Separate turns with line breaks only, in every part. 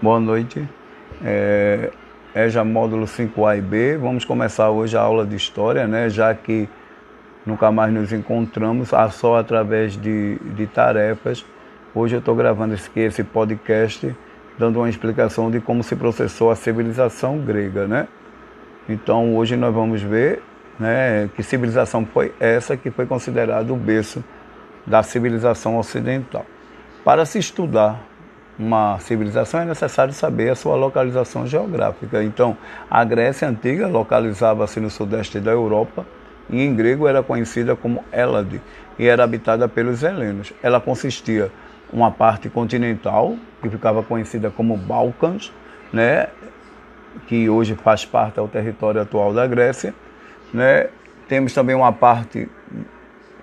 Boa noite. É, é já módulo 5A e B. Vamos começar hoje a aula de História, né? já que nunca mais nos encontramos, só através de, de tarefas. Hoje eu estou gravando esse, esse podcast dando uma explicação de como se processou a civilização grega. Né? Então hoje nós vamos ver né, que civilização foi essa que foi considerada o berço da civilização ocidental. Para se estudar uma civilização é necessário saber a sua localização geográfica. Então, a Grécia Antiga localizava-se no sudeste da Europa e em grego era conhecida como Hélade e era habitada pelos helenos. Ela consistia uma parte continental, que ficava conhecida como Balcãs, né, que hoje faz parte do território atual da Grécia. Né. Temos também uma parte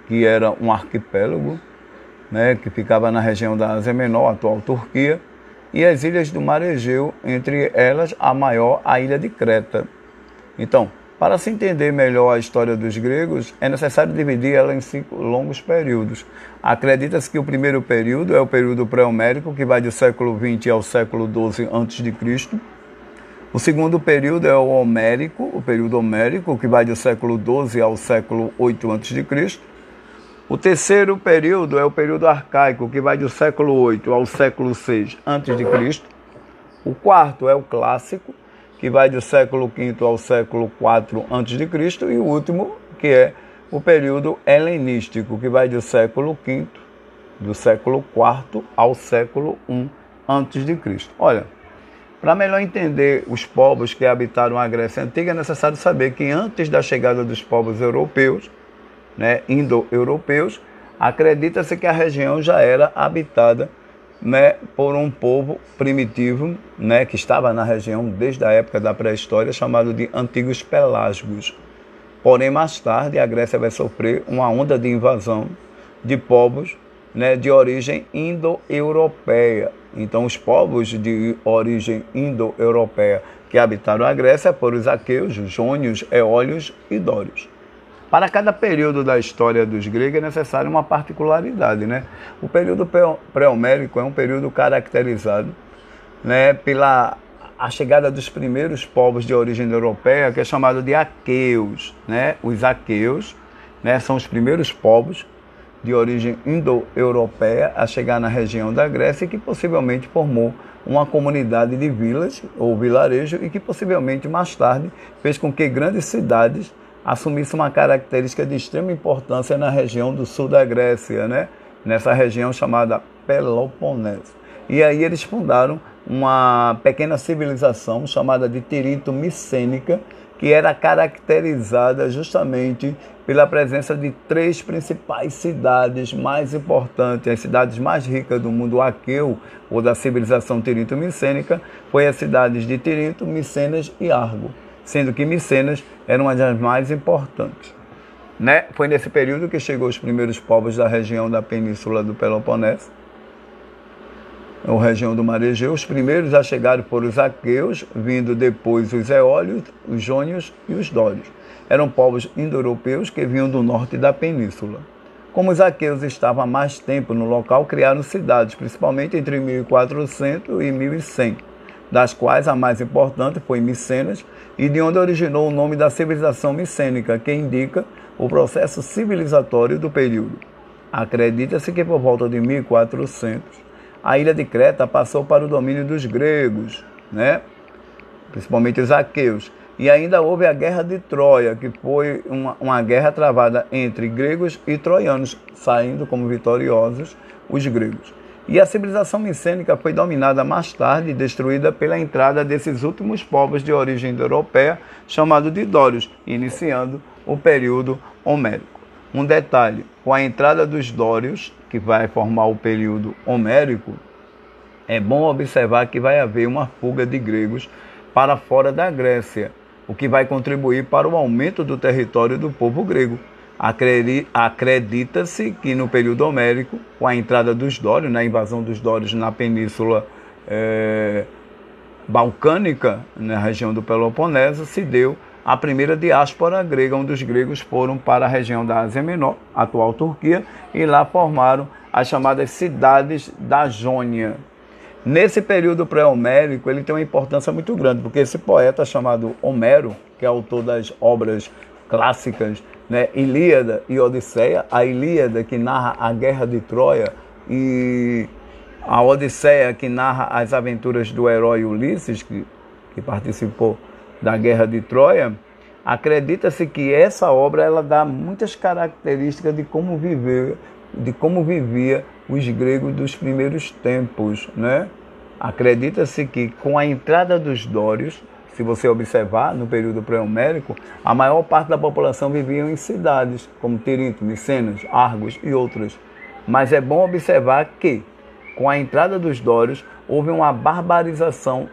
que era um arquipélago, né, que ficava na região da Ásia Menor, atual Turquia, e as ilhas do Mar Egeu, entre elas a maior, a ilha de Creta. Então, para se entender melhor a história dos gregos, é necessário dividir ela em cinco longos períodos. Acredita-se que o primeiro período é o período pré-homérico, que vai do século XX ao século XII a.C. O segundo período é o homérico, o período homérico, que vai do século XII ao século VIII a.C. O terceiro período é o período arcaico, que vai do século 8 ao século 6 a.C. O quarto é o clássico, que vai do século V ao século 4 a.C. E o último, que é o período helenístico, que vai do século V, do século IV ao século I a.C. Olha, para melhor entender os povos que habitaram a Grécia Antiga, é necessário saber que antes da chegada dos povos europeus, né, indo-europeus, acredita-se que a região já era habitada né, por um povo primitivo né, que estava na região desde a época da pré-história, chamado de Antigos Pelasgos. Porém, mais tarde, a Grécia vai sofrer uma onda de invasão de povos né, de origem indo-europeia. Então, os povos de origem indo-europeia que habitaram a Grécia foram os aqueus, jônios, eólios e dórios. Para cada período da história dos gregos é necessária uma particularidade. Né? O período pré-homérico é um período caracterizado né, pela a chegada dos primeiros povos de origem europeia, que é chamado de aqueus. Né? Os aqueus né, são os primeiros povos de origem indo-europeia a chegar na região da Grécia e que possivelmente formou uma comunidade de vilas ou vilarejo e que possivelmente mais tarde fez com que grandes cidades assumisse uma característica de extrema importância na região do sul da Grécia, né? nessa região chamada Peloponeso. E aí eles fundaram uma pequena civilização chamada de Tirinto Micênica, que era caracterizada justamente pela presença de três principais cidades mais importantes, as cidades mais ricas do mundo aqueu, ou da civilização Tirinto-Micênica, foi as cidades de Tirinto, Micenas e Argo sendo que Micenas era uma das mais importantes. Né? Foi nesse período que chegou os primeiros povos da região da península do Peloponeso, ou região do Mar Egeu. Os primeiros a chegar foram os aqueus, vindo depois os eólios, os jônios e os dórios. Eram povos indo-europeus que vinham do norte da península. Como os aqueus estavam há mais tempo no local, criaram cidades, principalmente entre 1400 e 1100 das quais a mais importante foi Micenas, e de onde originou o nome da civilização micênica, que indica o processo civilizatório do período. Acredita-se que por volta de 1400, a ilha de Creta passou para o domínio dos gregos, né? principalmente os aqueus, e ainda houve a Guerra de Troia, que foi uma, uma guerra travada entre gregos e troianos, saindo como vitoriosos os gregos. E a civilização micênica foi dominada mais tarde e destruída pela entrada desses últimos povos de origem europeia, chamados de Dórios, iniciando o período homérico. Um detalhe: com a entrada dos Dórios, que vai formar o período homérico, é bom observar que vai haver uma fuga de gregos para fora da Grécia, o que vai contribuir para o aumento do território do povo grego. Acredita-se que no período homérico, com a entrada dos dórios, na invasão dos dórios na península é, balcânica, na região do Peloponeso, se deu a primeira diáspora grega, onde os gregos foram para a região da Ásia Menor, atual Turquia, e lá formaram as chamadas cidades da Jônia. Nesse período pré-homérico, ele tem uma importância muito grande, porque esse poeta chamado Homero, que é autor das obras clássicas, né, Ilíada e Odisseia, a Ilíada que narra a guerra de Troia e a Odisseia que narra as aventuras do herói Ulisses, que, que participou da guerra de Troia, acredita-se que essa obra ela dá muitas características de como viver, de como vivia os gregos dos primeiros tempos, né? Acredita-se que com a entrada dos dórios, se você observar no período pré-homérico, a maior parte da população vivia em cidades como Tirinto, Micenas, Argos e outras. Mas é bom observar que com a entrada dos dórios houve uma barbarização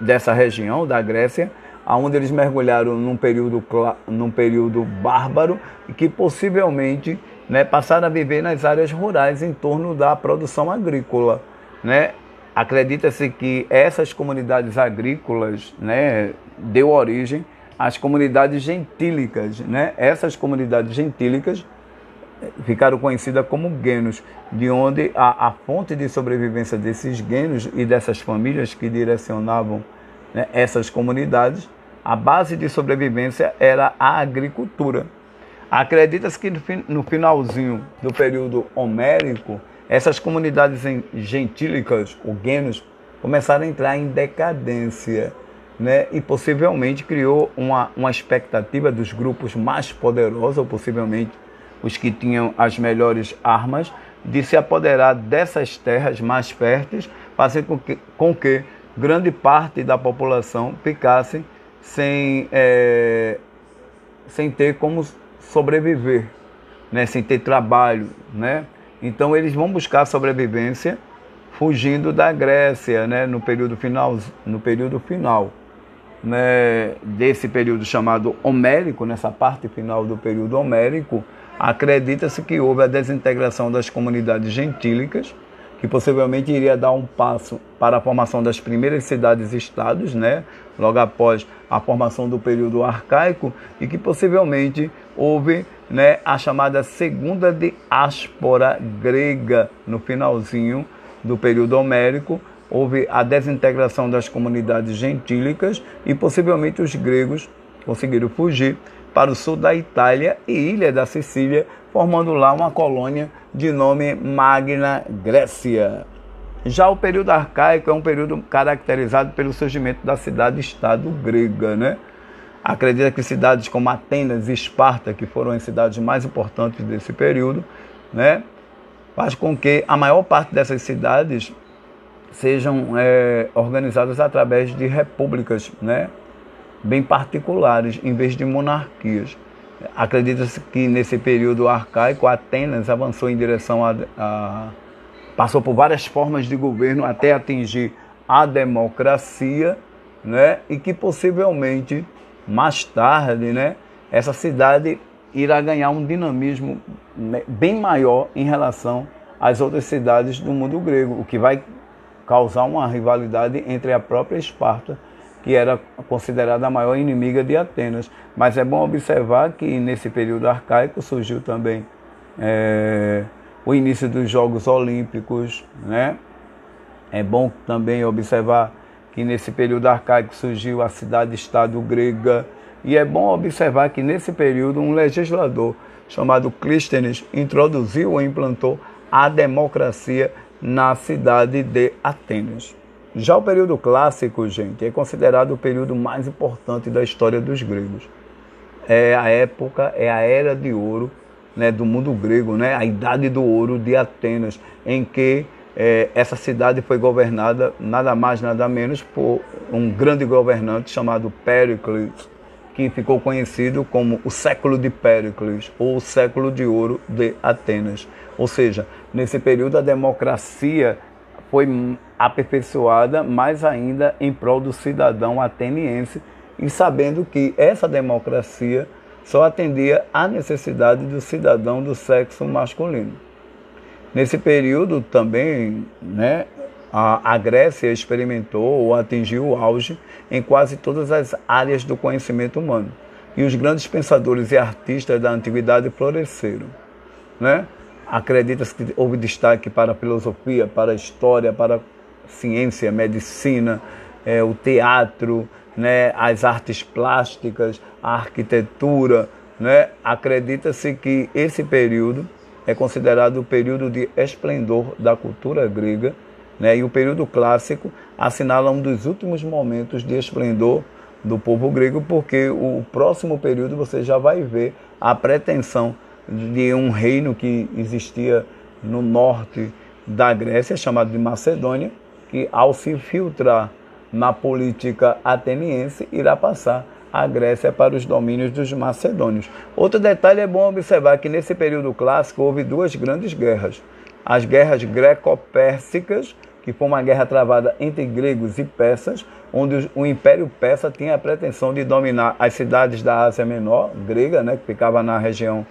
dessa região da Grécia, onde eles mergulharam num período, num período bárbaro e que possivelmente né, passaram a viver nas áreas rurais em torno da produção agrícola. Né? Acredita-se que essas comunidades agrícolas né, deu origem às comunidades gentílicas. Né? Essas comunidades gentílicas ficaram conhecidas como guenos, de onde a, a fonte de sobrevivência desses guenos e dessas famílias que direcionavam né, essas comunidades, a base de sobrevivência era a agricultura. Acredita-se que no finalzinho do período homérico, essas comunidades gentílicas, ou guenos, começaram a entrar em decadência. Né? E possivelmente criou uma, uma expectativa dos grupos mais poderosos, ou possivelmente os que tinham as melhores armas, de se apoderar dessas terras mais férteis, fazendo com que, com que grande parte da população ficasse sem, é, sem ter como sobreviver, né? sem ter trabalho. Né? Então eles vão buscar sobrevivência fugindo da Grécia né? no período final. No período final né? desse período chamado Homérico, nessa parte final do período Homérico, acredita-se que houve a desintegração das comunidades gentílicas, que possivelmente iria dar um passo para a formação das primeiras cidades-estados, né? logo após a formação do período arcaico, e que possivelmente houve né, a chamada segunda diáspora grega no finalzinho do período homérico, houve a desintegração das comunidades gentílicas e possivelmente os gregos conseguiram fugir para o sul da Itália e ilha da Sicília, formando lá uma colônia de nome Magna Grécia. Já o período arcaico é um período caracterizado pelo surgimento da cidade-estado grega, né? Acredita que cidades como Atenas e Esparta, que foram as cidades mais importantes desse período, né, faz com que a maior parte dessas cidades sejam é, organizadas através de repúblicas, né, bem particulares, em vez de monarquias. Acredita-se que nesse período arcaico, Atenas avançou em direção a, a passou por várias formas de governo até atingir a democracia, né? E que possivelmente mais tarde, né, essa cidade irá ganhar um dinamismo bem maior em relação às outras cidades do mundo grego, o que vai causar uma rivalidade entre a própria Esparta, que era considerada a maior inimiga de Atenas. Mas é bom observar que nesse período arcaico surgiu também é, o início dos Jogos Olímpicos, né? É bom também observar que nesse período arcaico surgiu a cidade-estado grega, e é bom observar que nesse período um legislador chamado Clístenes introduziu ou implantou a democracia na cidade de Atenas. Já o período clássico, gente, é considerado o período mais importante da história dos gregos. É a época, é a era de ouro né, do mundo grego, né, a idade do ouro de Atenas, em que é, essa cidade foi governada nada mais nada menos por um grande governante chamado Péricles, que ficou conhecido como o século de Péricles ou o século de ouro de Atenas. Ou seja, nesse período a democracia foi aperfeiçoada mais ainda em prol do cidadão ateniense e sabendo que essa democracia só atendia à necessidade do cidadão do sexo masculino. Nesse período também, né, a, a Grécia experimentou ou atingiu o auge em quase todas as áreas do conhecimento humano. E os grandes pensadores e artistas da antiguidade floresceram. Né? Acredita-se que houve destaque para a filosofia, para a história, para a ciência, medicina, é, o teatro, né, as artes plásticas, a arquitetura. Né? Acredita-se que esse período é considerado o período de esplendor da cultura grega, né? e o período clássico assinala um dos últimos momentos de esplendor do povo grego, porque o próximo período você já vai ver a pretensão de um reino que existia no norte da Grécia, chamado de Macedônia, que ao se filtrar na política ateniense, irá passar a Grécia para os domínios dos macedônios. Outro detalhe é bom observar que nesse período clássico houve duas grandes guerras. As guerras greco-pérsicas, que foi uma guerra travada entre gregos e persas, onde o Império Persa tinha a pretensão de dominar as cidades da Ásia Menor, grega, né, que ficava na região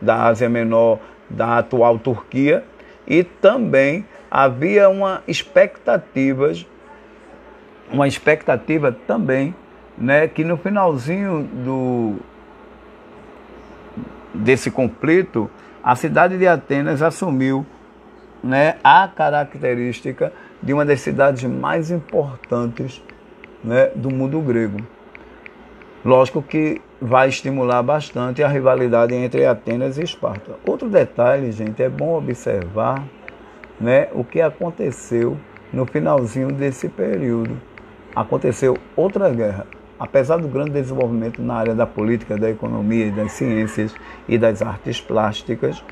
da Ásia Menor da atual Turquia, e também havia uma expectativa, uma expectativa também, né, que no finalzinho do desse conflito, a cidade de Atenas assumiu né, a característica de uma das cidades mais importantes né, do mundo grego. Lógico que vai estimular bastante a rivalidade entre Atenas e Esparta. Outro detalhe, gente, é bom observar né, o que aconteceu no finalzinho desse período. Aconteceu outra guerra. Apesar do grande desenvolvimento na área da política, da economia das ciências e das artes plásticas,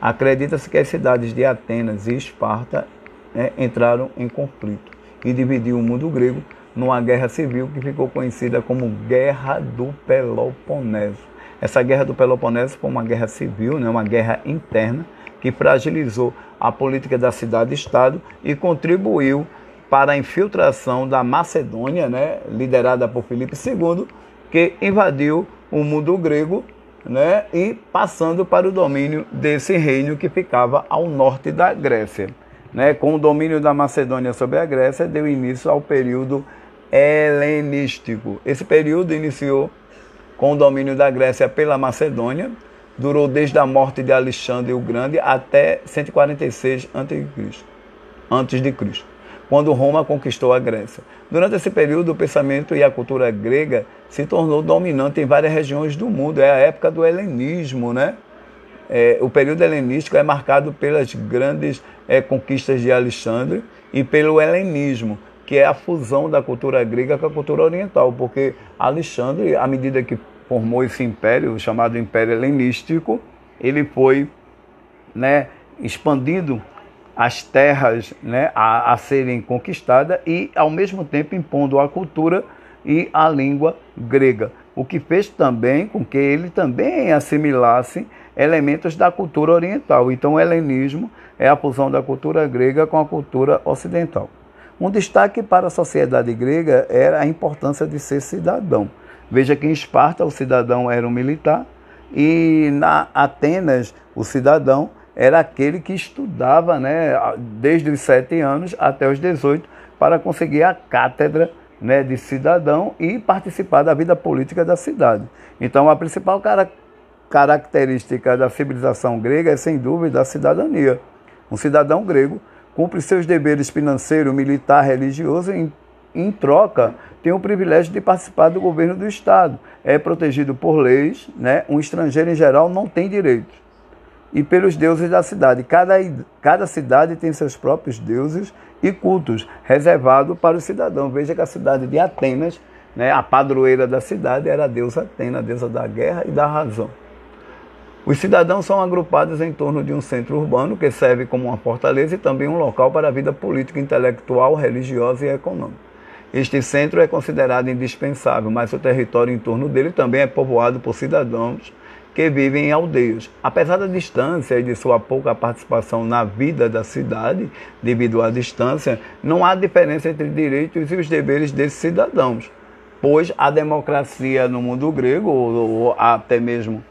acredita-se que as cidades de Atenas e Esparta né, entraram em conflito e dividiu o mundo grego numa guerra civil que ficou conhecida como Guerra do Peloponeso. Essa Guerra do Peloponeso foi uma guerra civil, né, uma guerra interna, que fragilizou a política da cidade-estado e contribuiu para a infiltração da Macedônia, né, liderada por Filipe II, que invadiu o mundo grego né, e passando para o domínio desse reino que ficava ao norte da Grécia. Né, com o domínio da Macedônia sobre a Grécia, deu início ao período helenístico. Esse período iniciou com o domínio da Grécia pela Macedônia, durou desde a morte de Alexandre o Grande até 146 a.C., antes de Cristo, quando Roma conquistou a Grécia. Durante esse período, o pensamento e a cultura grega se tornou dominante em várias regiões do mundo. É a época do helenismo, né? É, o período helenístico é marcado pelas grandes é, conquistas de Alexandre e pelo helenismo, que é a fusão da cultura grega com a cultura oriental, porque Alexandre, à medida que formou esse império, chamado Império Helenístico, ele foi né, expandindo as terras né, a, a serem conquistadas e, ao mesmo tempo, impondo a cultura e a língua grega, o que fez também com que ele também assimilasse elementos da cultura oriental. Então, o helenismo é a fusão da cultura grega com a cultura ocidental. Um destaque para a sociedade grega era a importância de ser cidadão. Veja que em Esparta o cidadão era um militar e na Atenas o cidadão era aquele que estudava né, desde os sete anos até os 18 para conseguir a cátedra né, de cidadão e participar da vida política da cidade. Então a principal cara característica da civilização grega é sem dúvida a cidadania. Um cidadão grego cumpre seus deveres financeiro, militar, religioso em, em troca tem o privilégio de participar do governo do Estado. É protegido por leis, né? um estrangeiro em geral não tem direitos. E pelos deuses da cidade. Cada, cada cidade tem seus próprios deuses e cultos reservados para o cidadão. Veja que a cidade de Atenas, né, a padroeira da cidade, era a deusa Atena, a deusa da guerra e da razão. Os cidadãos são agrupados em torno de um centro urbano que serve como uma fortaleza e também um local para a vida política, intelectual, religiosa e econômica. Este centro é considerado indispensável, mas o território em torno dele também é povoado por cidadãos que vivem em aldeias. Apesar da distância e de sua pouca participação na vida da cidade, devido à distância, não há diferença entre direitos e os deveres desses cidadãos, pois a democracia no mundo grego, ou, ou até mesmo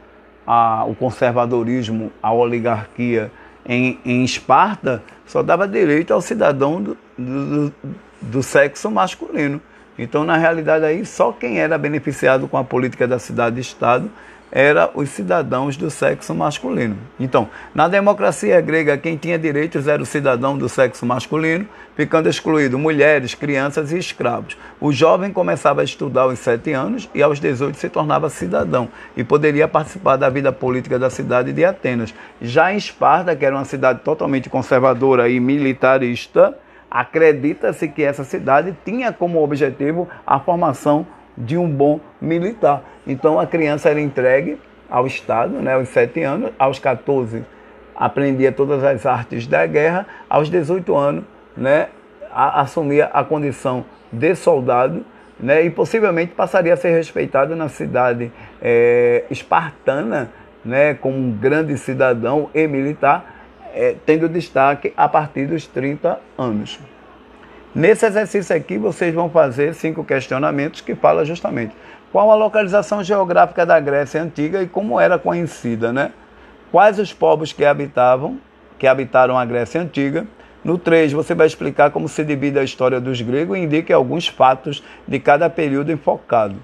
a, o conservadorismo, a oligarquia em, em Esparta, só dava direito ao cidadão do, do, do sexo masculino. Então, na realidade, aí só quem era beneficiado com a política da cidade-estado eram os cidadãos do sexo masculino. Então, na democracia grega, quem tinha direitos era o cidadão do sexo masculino, ficando excluído mulheres, crianças e escravos. O jovem começava a estudar aos 7 anos e aos 18 se tornava cidadão e poderia participar da vida política da cidade de Atenas. Já em Esparta, que era uma cidade totalmente conservadora e militarista, acredita-se que essa cidade tinha como objetivo a formação de um bom militar. Então a criança era entregue ao Estado, né, aos 7 anos, aos 14 aprendia todas as artes da guerra, aos 18 anos né, a, assumia a condição de soldado né, e possivelmente passaria a ser respeitado na cidade é, espartana né, como um grande cidadão e militar, é, tendo destaque a partir dos 30 anos. Nesse exercício aqui, vocês vão fazer cinco questionamentos que falam justamente qual a localização geográfica da Grécia Antiga e como era conhecida, né? Quais os povos que habitavam, que habitaram a Grécia Antiga. No 3, você vai explicar como se divide a história dos gregos e indique alguns fatos de cada período enfocado.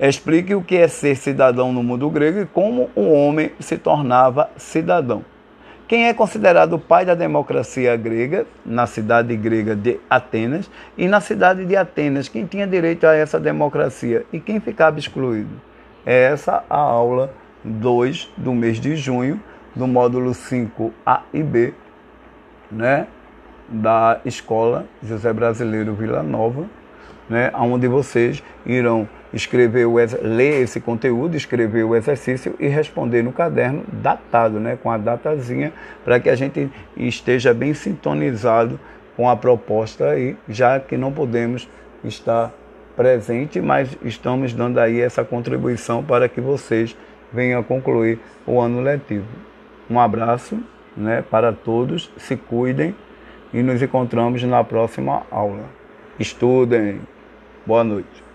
Explique o que é ser cidadão no mundo grego e como o homem se tornava cidadão. Quem é considerado o pai da democracia grega, na cidade grega de Atenas, e na cidade de Atenas, quem tinha direito a essa democracia e quem ficava excluído? É essa a aula 2 do mês de junho, do módulo 5A e B, né, da Escola José Brasileiro Vila Nova, né, onde vocês irão escrever o, ler esse conteúdo, escrever o exercício e responder no caderno datado, né, com a datazinha, para que a gente esteja bem sintonizado com a proposta aí, já que não podemos estar presente, mas estamos dando aí essa contribuição para que vocês venham concluir o ano letivo. Um abraço né, para todos, se cuidem e nos encontramos na próxima aula. Estudem. Boa noite.